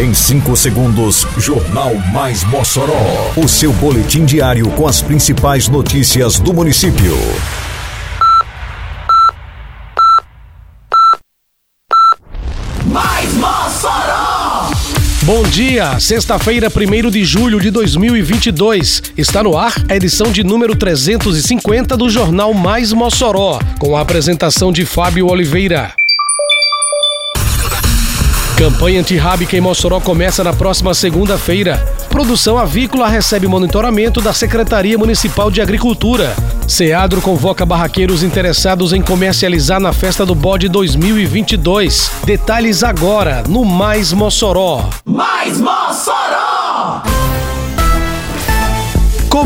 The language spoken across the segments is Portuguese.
Em 5 segundos, Jornal Mais Mossoró. O seu boletim diário com as principais notícias do município. Mais Mossoró! Bom dia, sexta-feira, 1 de julho de 2022. Está no ar a edição de número 350 do Jornal Mais Mossoró, com a apresentação de Fábio Oliveira. Campanha antirrábica em Mossoró começa na próxima segunda-feira. Produção avícola recebe monitoramento da Secretaria Municipal de Agricultura. Seadro convoca barraqueiros interessados em comercializar na Festa do Bode 2022. Detalhes agora no Mais Mossoró. Mais Mossoró!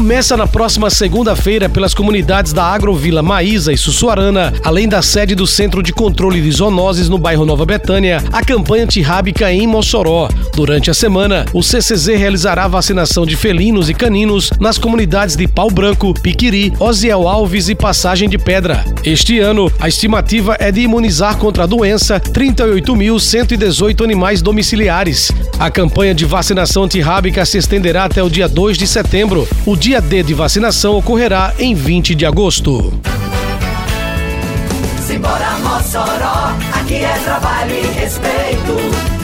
Começa na próxima segunda-feira pelas comunidades da Agrovila Maísa e Sussuarana, além da sede do Centro de Controle de Zoonoses no bairro Nova Betânia, a campanha antirrábica em Mossoró. Durante a semana, o CCZ realizará vacinação de felinos e caninos nas comunidades de Pau Branco, Piquiri, Osiel Alves e Passagem de Pedra. Este ano, a estimativa é de imunizar contra a doença 38.118 animais domiciliares. A campanha de vacinação antirrábica se estenderá até o dia 2 de setembro. O dia D de vacinação ocorrerá em 20 de agosto. Simbora Mossoró, aqui é trabalho e respeito.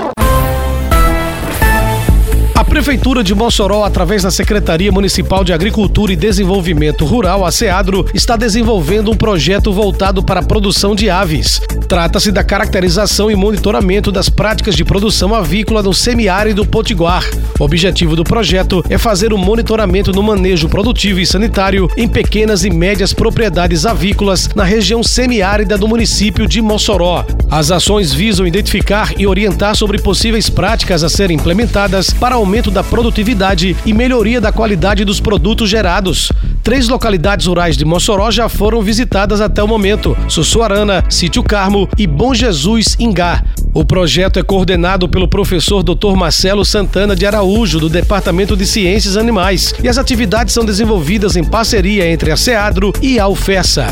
Prefeitura de Mossoró, através da Secretaria Municipal de Agricultura e Desenvolvimento Rural, a SEADRO, está desenvolvendo um projeto voltado para a produção de aves. Trata-se da caracterização e monitoramento das práticas de produção avícola no semiárido potiguar. O objetivo do projeto é fazer o monitoramento no manejo produtivo e sanitário em pequenas e médias propriedades avícolas na região semiárida do município de Mossoró. As ações visam identificar e orientar sobre possíveis práticas a serem implementadas para aumento da produtividade e melhoria da qualidade dos produtos gerados. Três localidades rurais de Mossoró já foram visitadas até o momento: Sussuarana, Sítio Carmo e Bom Jesus Ingá. O projeto é coordenado pelo professor Dr. Marcelo Santana de Araújo, do Departamento de Ciências Animais, e as atividades são desenvolvidas em parceria entre a SEADRO e a UFESA.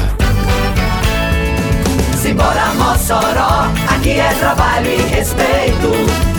Simbora Mossoró, aqui é trabalho e respeito.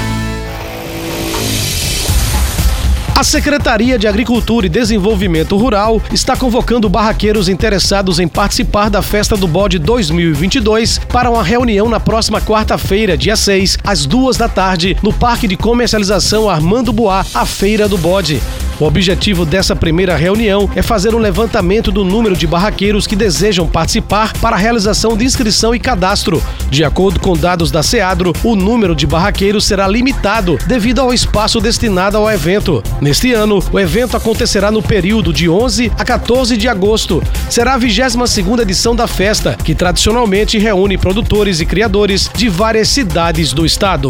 A Secretaria de Agricultura e Desenvolvimento Rural está convocando barraqueiros interessados em participar da Festa do Bode 2022 para uma reunião na próxima quarta-feira, dia 6, às duas da tarde, no Parque de Comercialização Armando Boá, a Feira do Bode. O objetivo dessa primeira reunião é fazer um levantamento do número de barraqueiros que desejam participar para a realização de inscrição e cadastro. De acordo com dados da SEADRO, o número de barraqueiros será limitado devido ao espaço destinado ao evento. Neste ano, o evento acontecerá no período de 11 a 14 de agosto. Será a 22ª edição da festa, que tradicionalmente reúne produtores e criadores de várias cidades do estado.